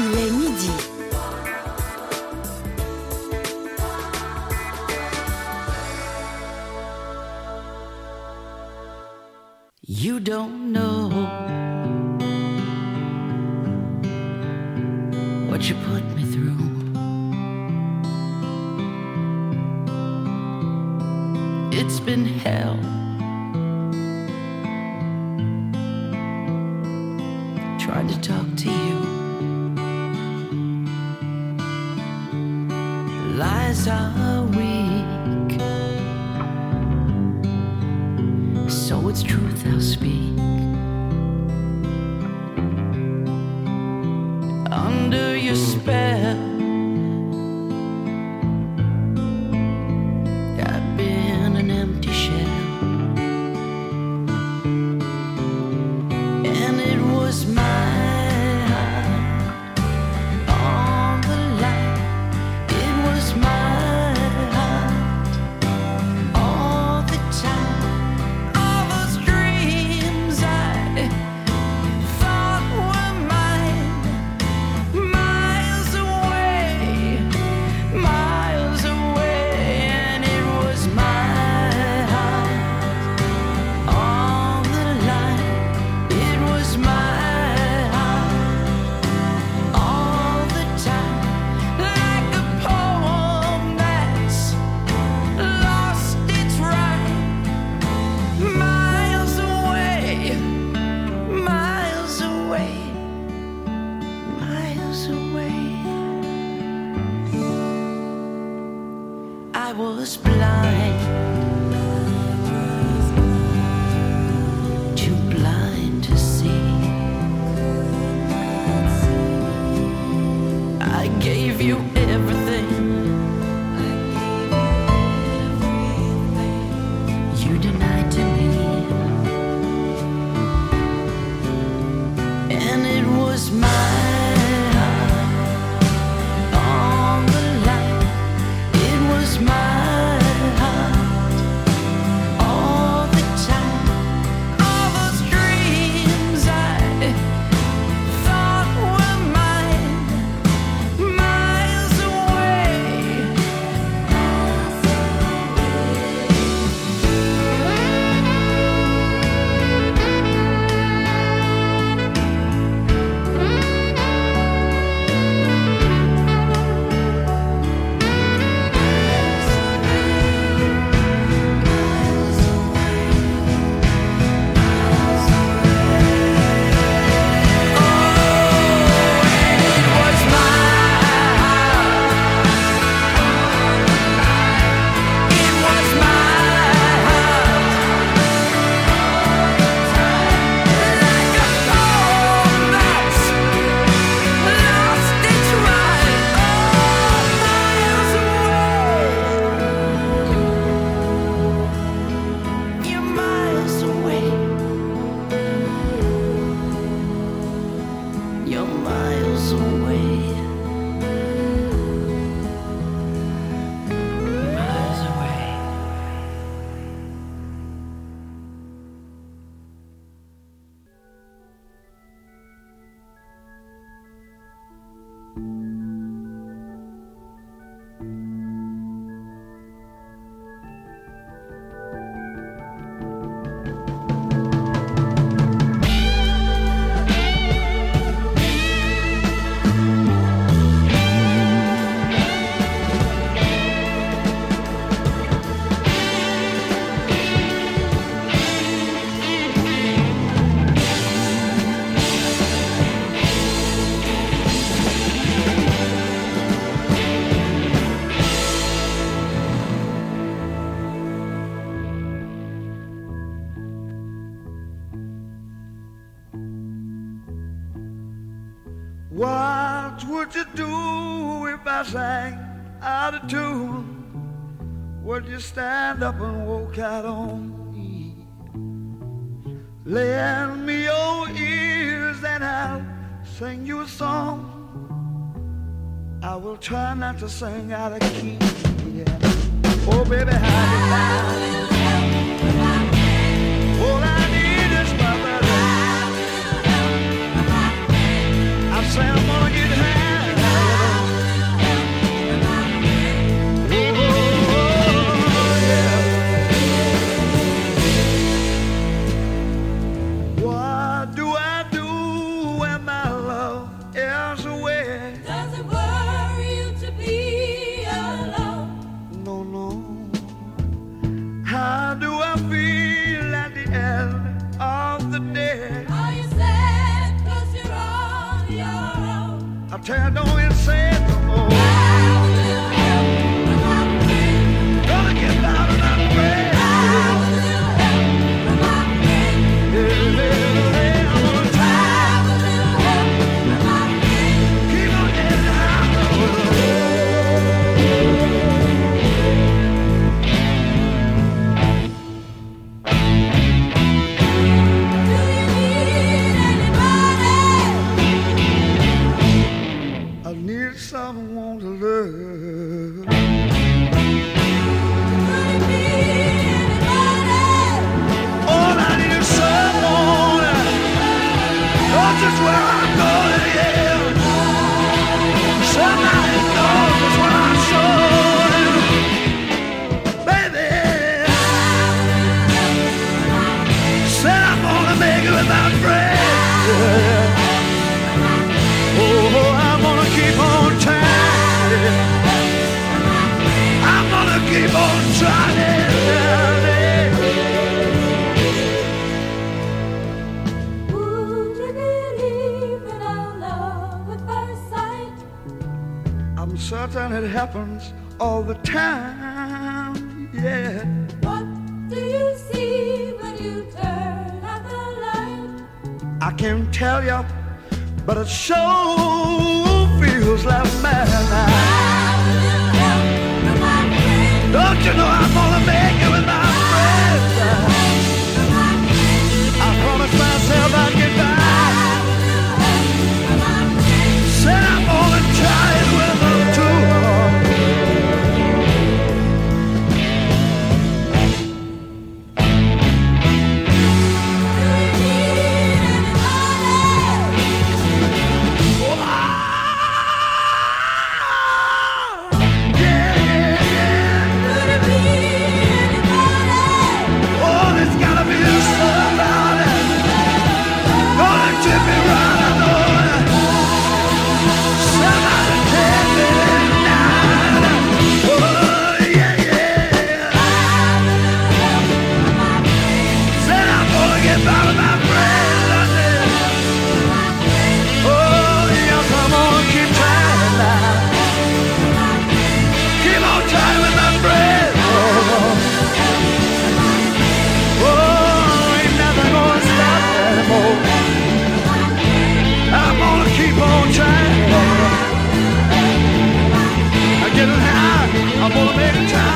Il est midi. You don't know what you put me through. It's been hell. to aqui. getting high. I'm gonna make a time.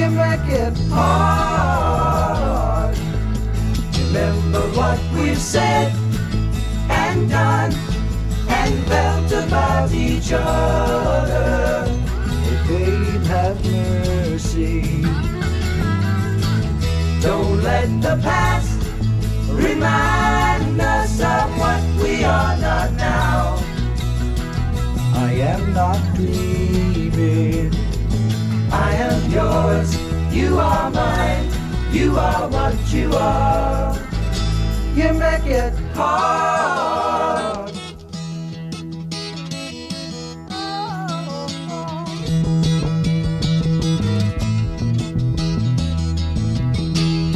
can make it hard. Remember what we've said and done and felt about each other. Hey, babe, have mercy. Don't let the past remind us of what we are not now. I am not dreaming yours, you are mine, you are what you are. You make it hard.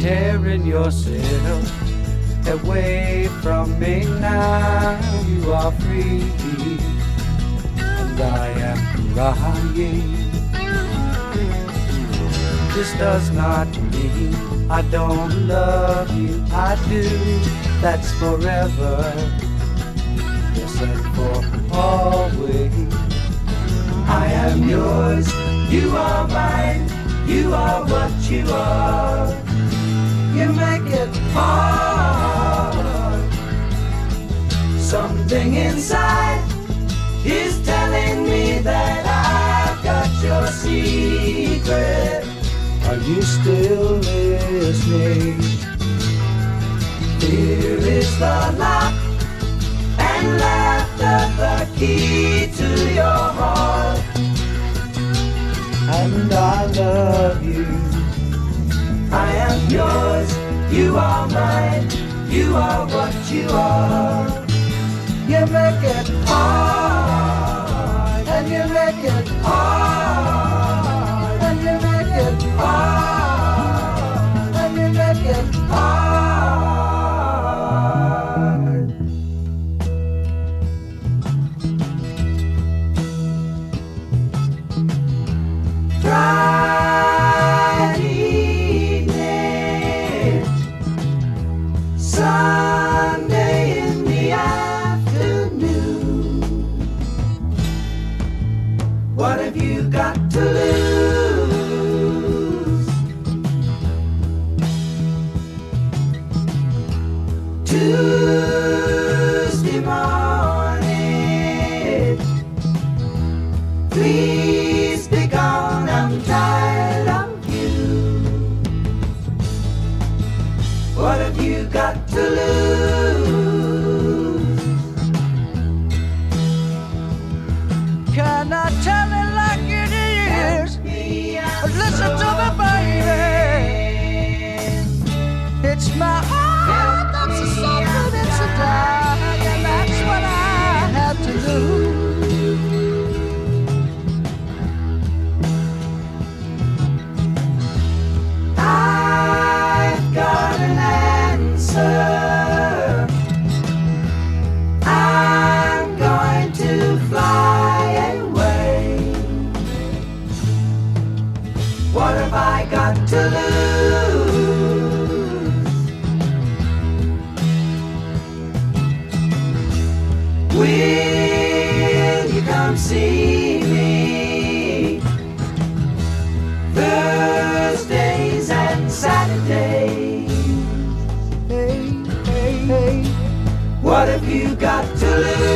Tearing yourself away from me now, you are free, and I am crying. This does not mean I don't love you. I do. That's forever. Yes, and for always. I am yours. You are mine. You are what you are. You make it hard. Something inside is telling me that I've got your secret. Are you still listening? Here is the lock and laughter, the key to your heart. And I love you. I am yours, you are mine, you are what you are. Thank you.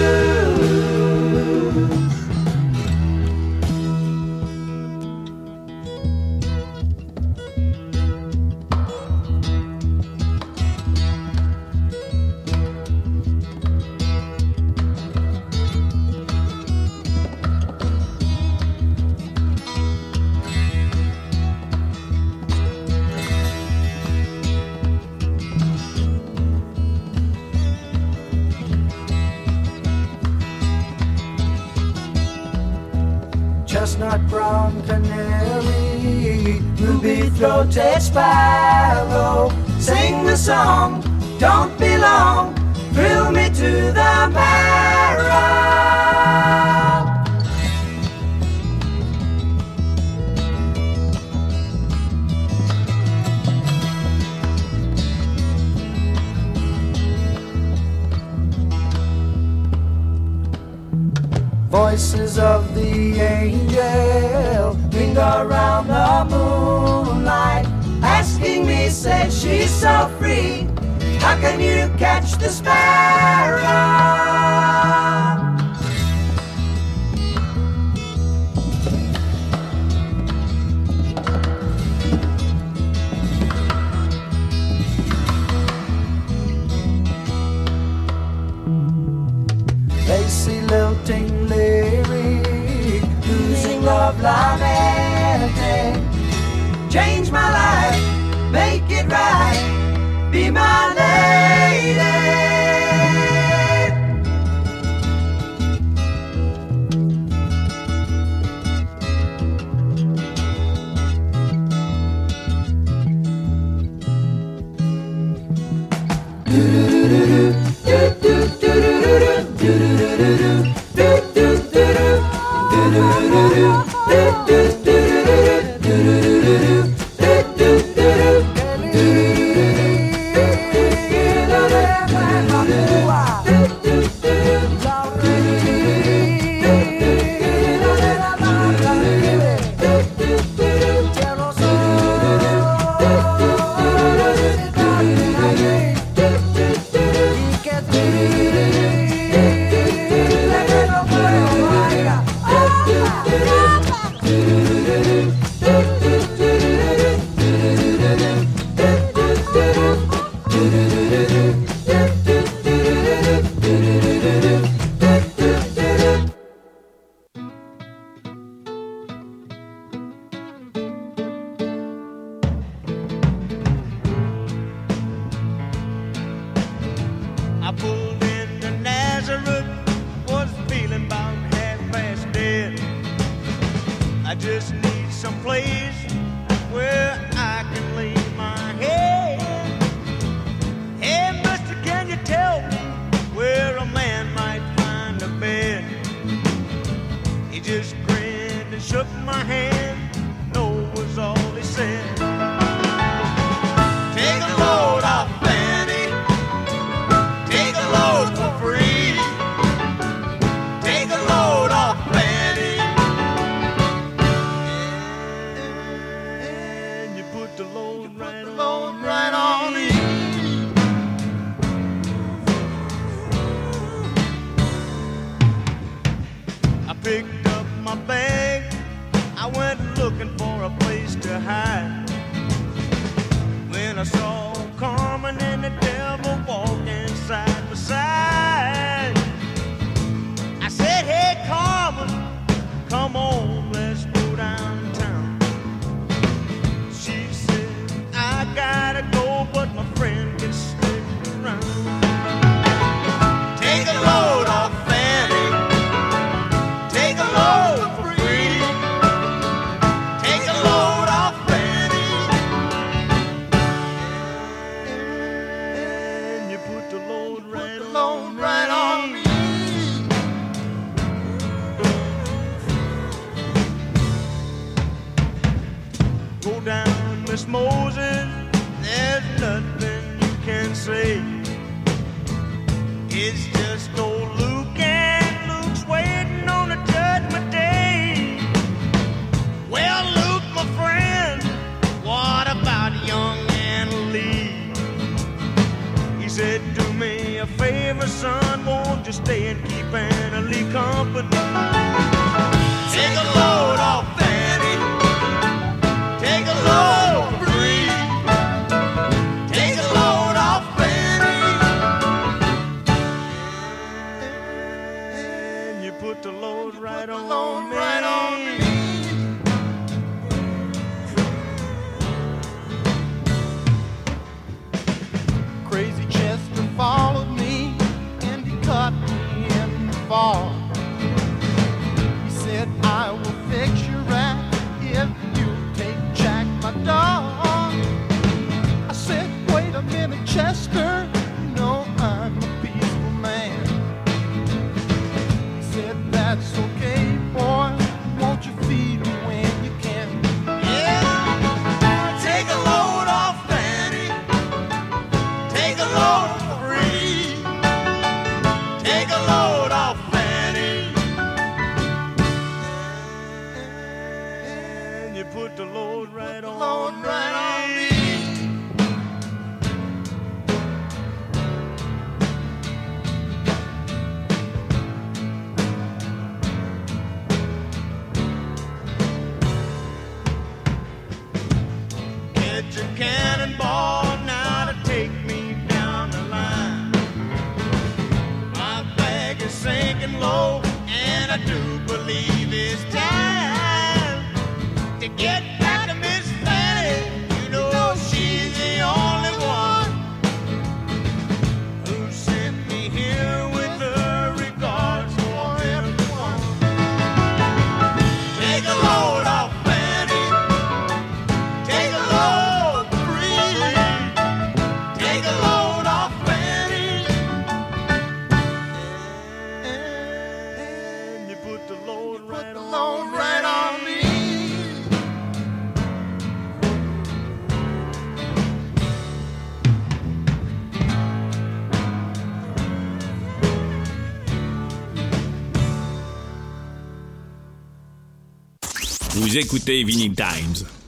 Vous écoutez Vinyl Times.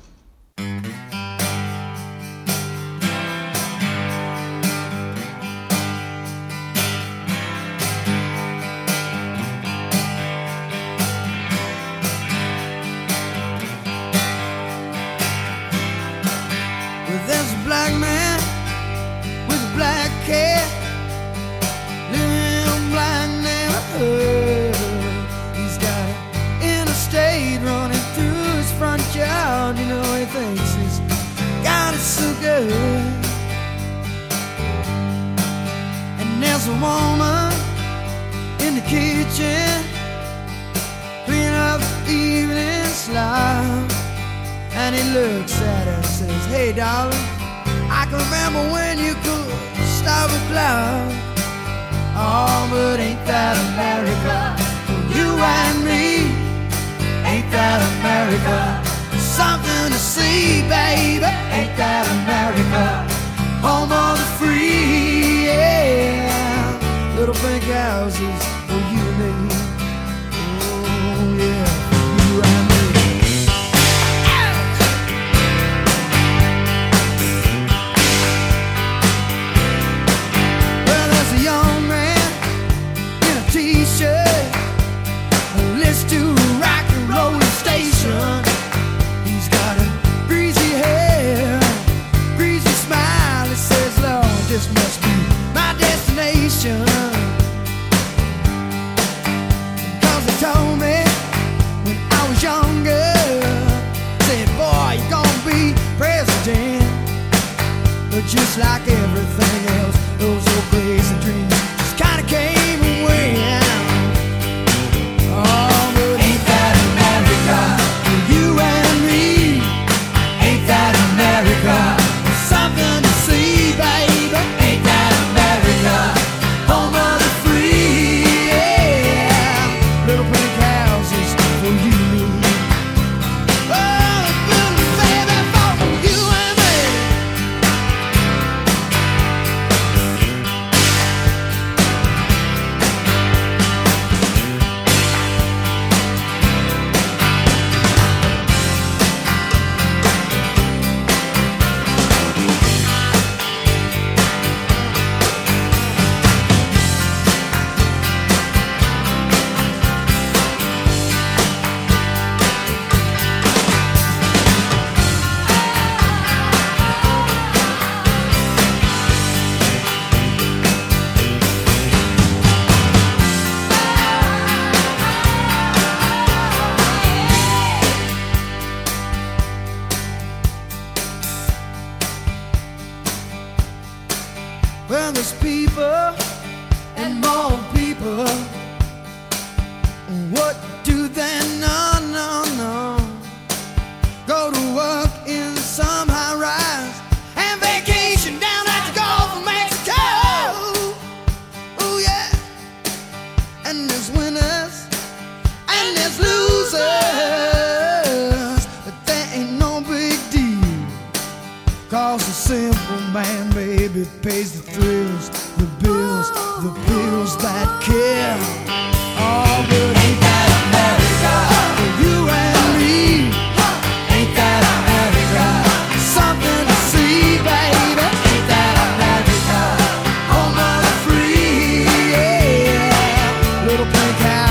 Little pink houses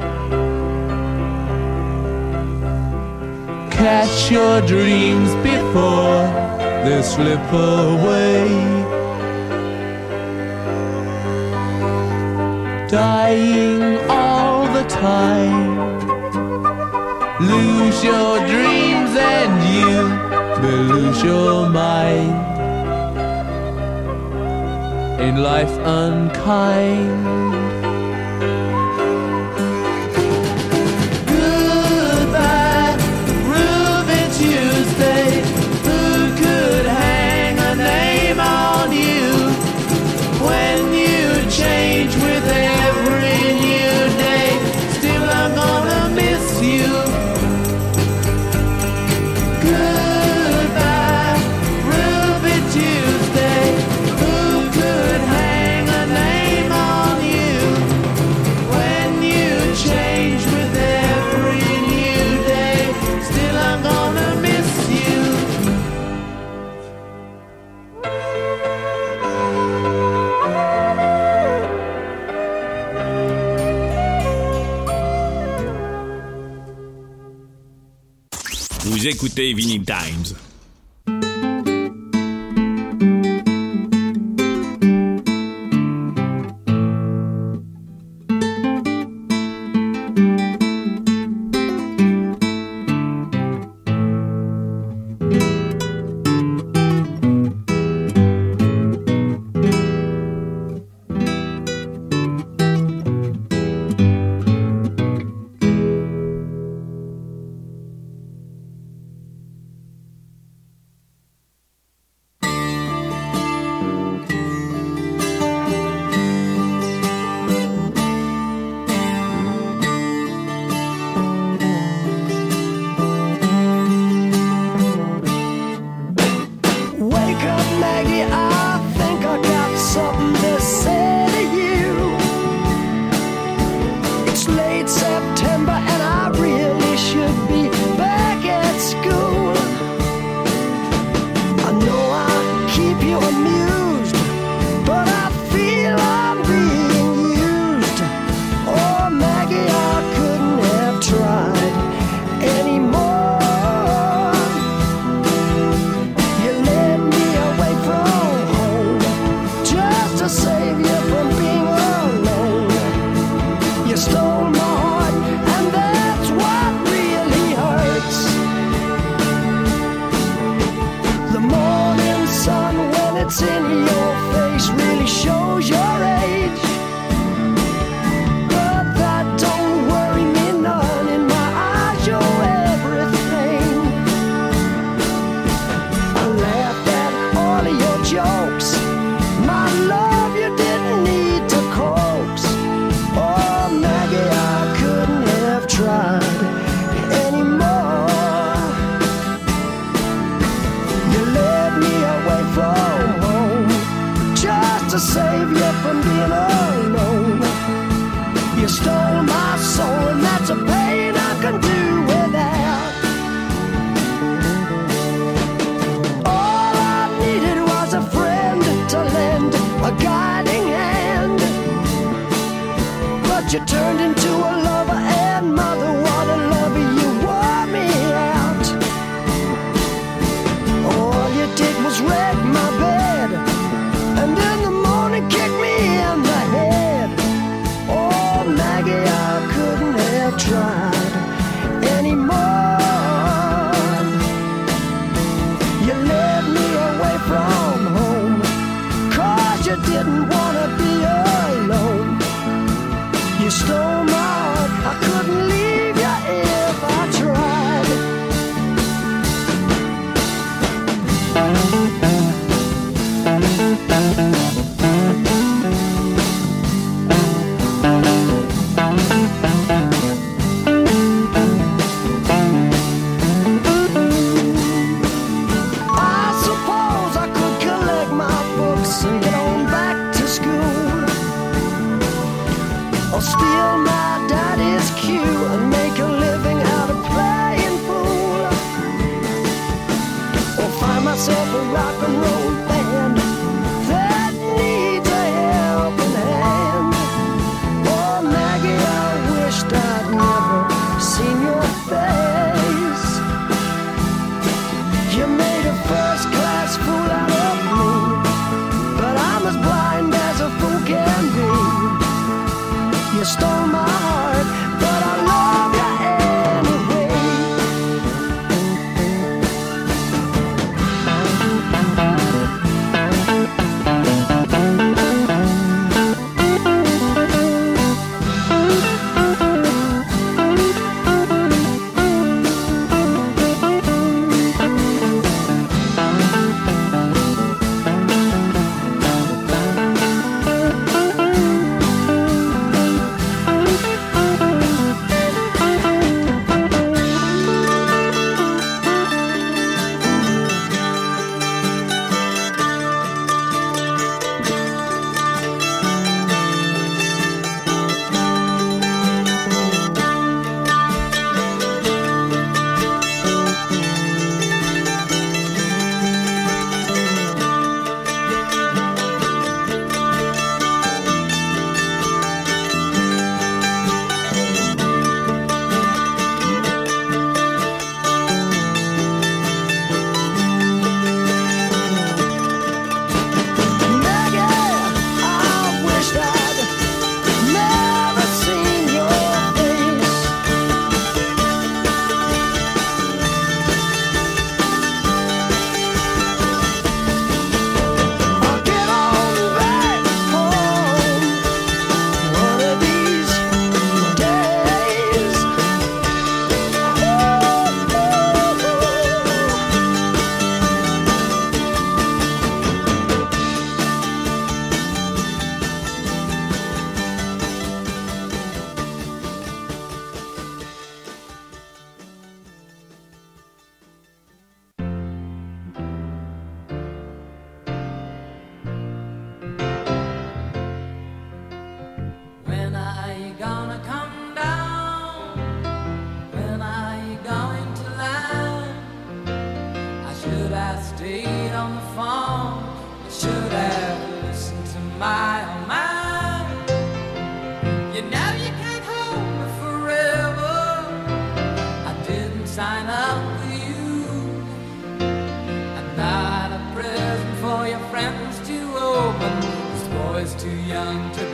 Catch your dreams before they slip away. Dying all the time. Lose your dreams and you will lose your mind. In life unkind. écoutez Vinny Time. To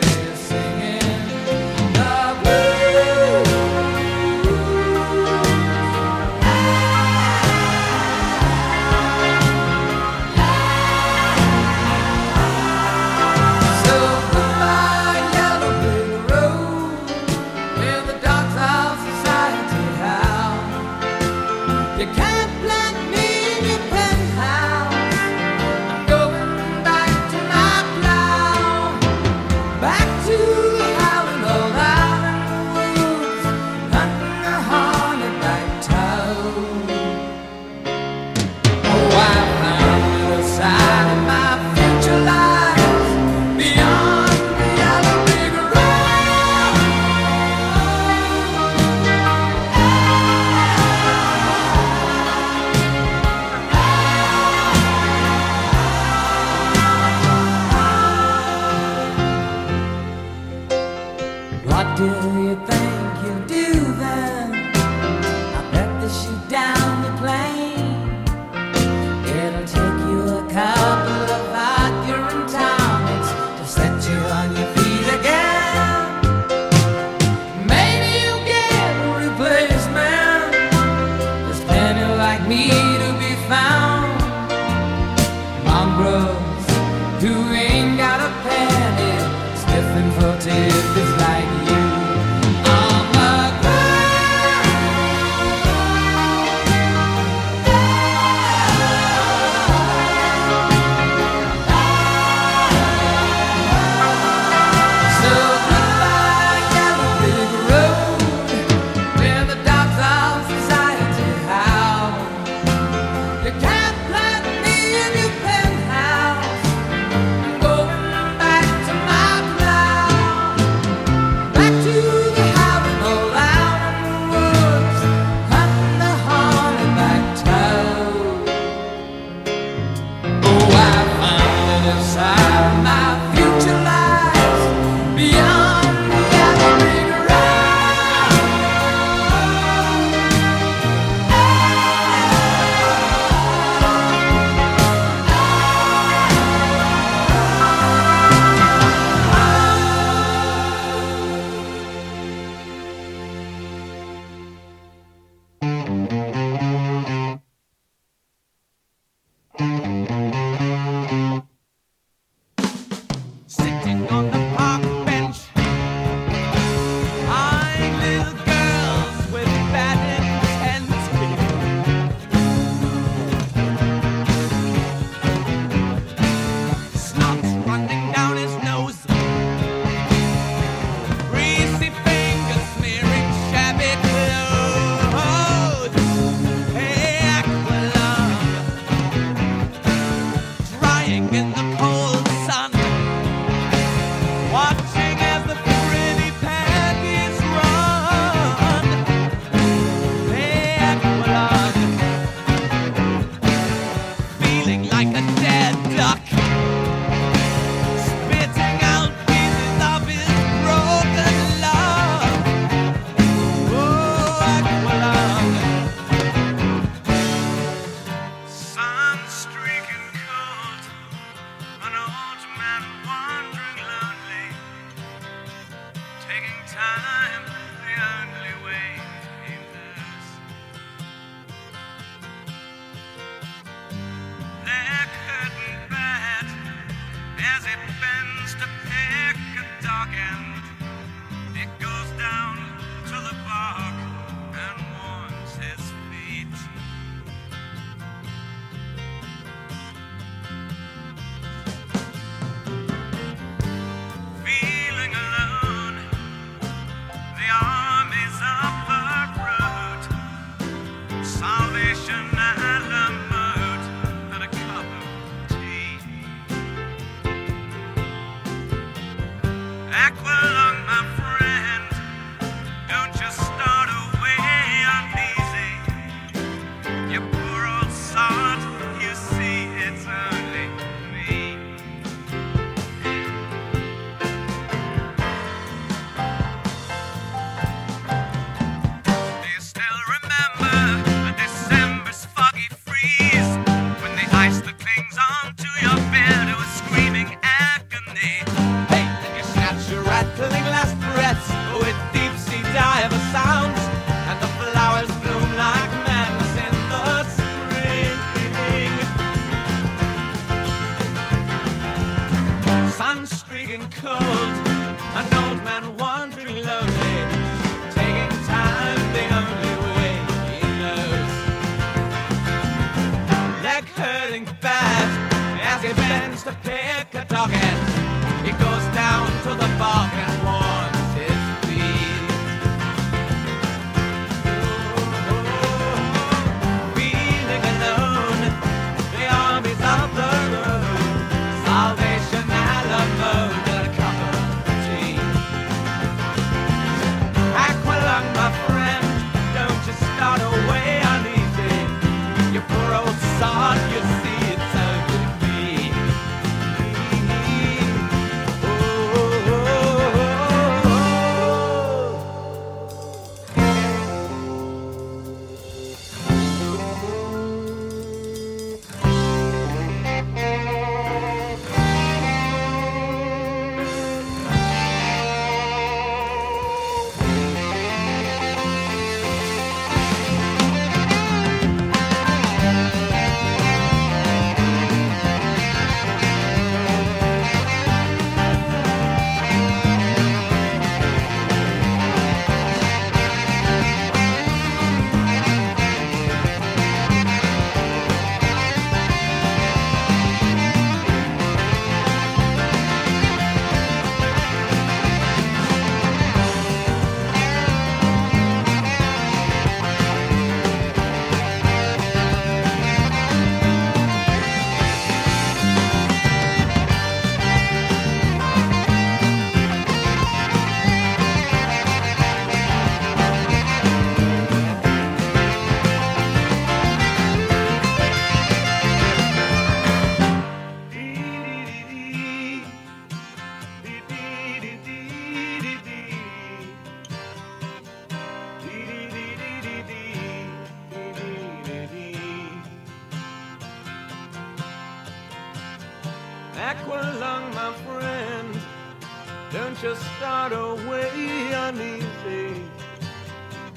just start away uneasy.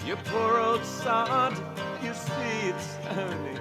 You poor old sod, you see it's early.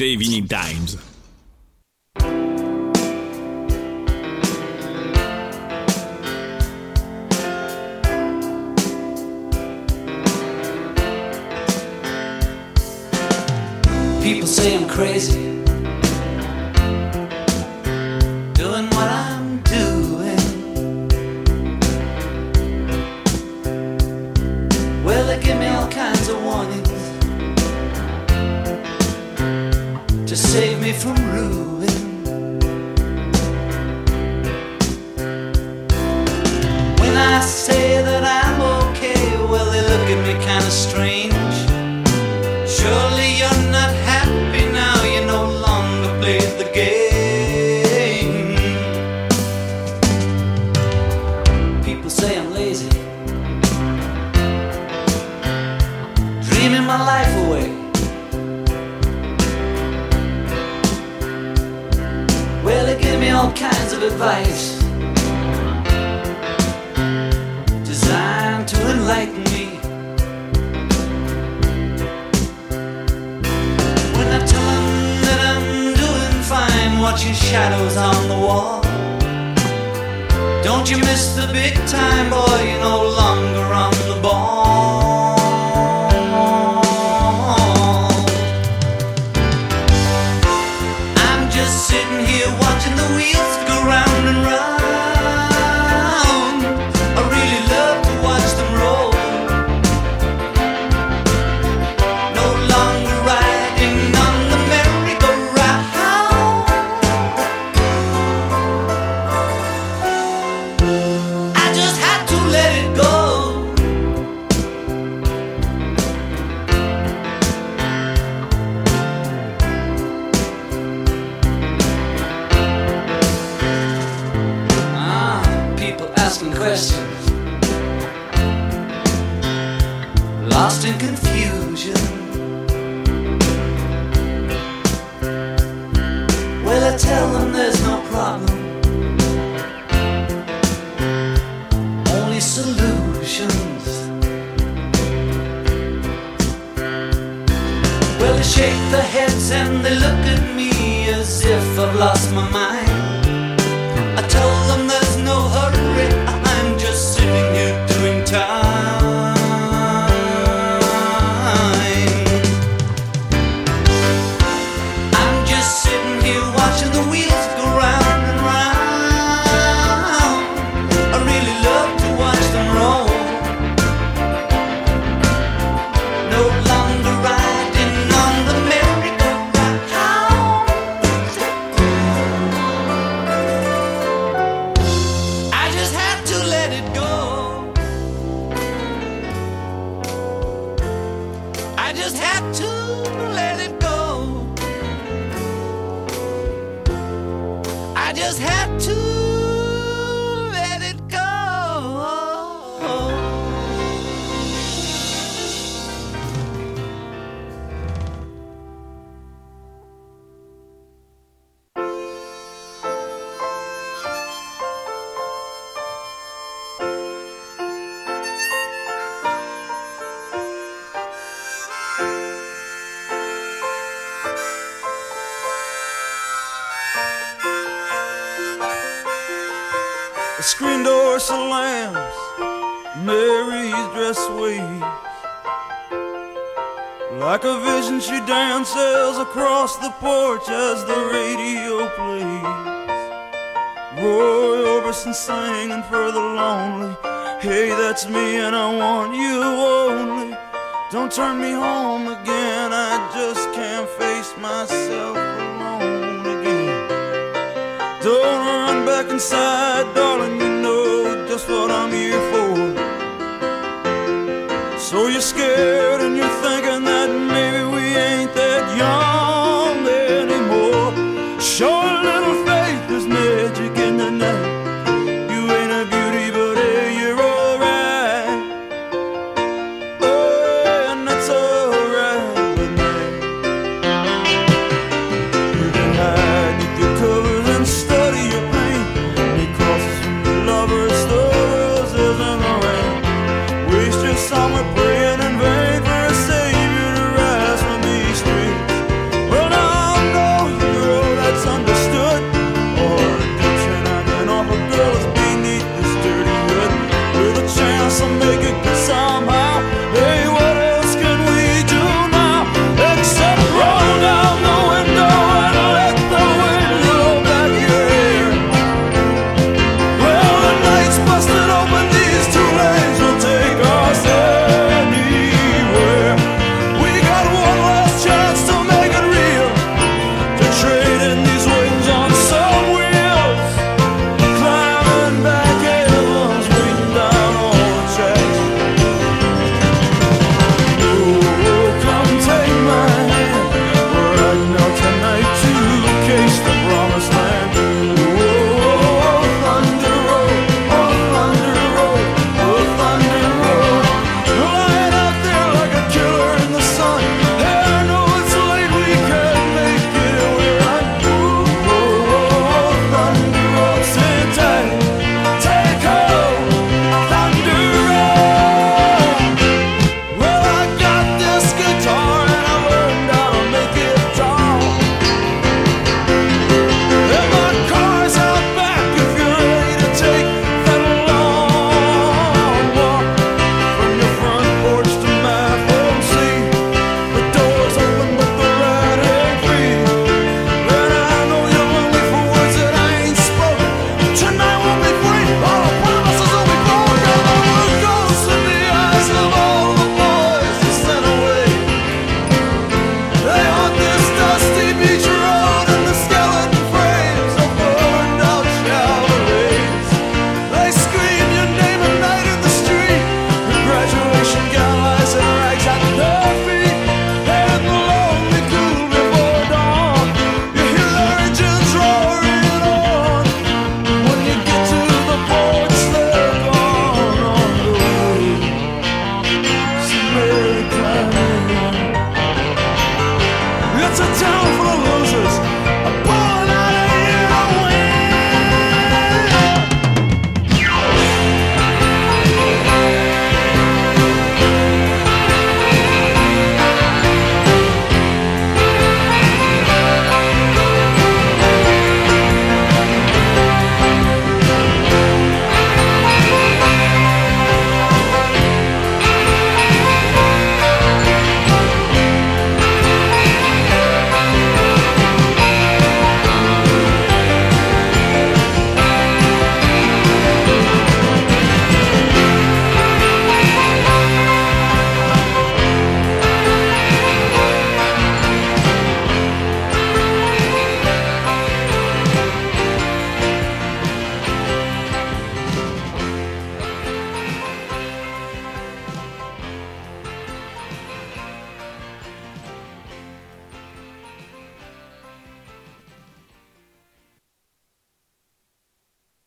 Vous écoutez Vinyl Times.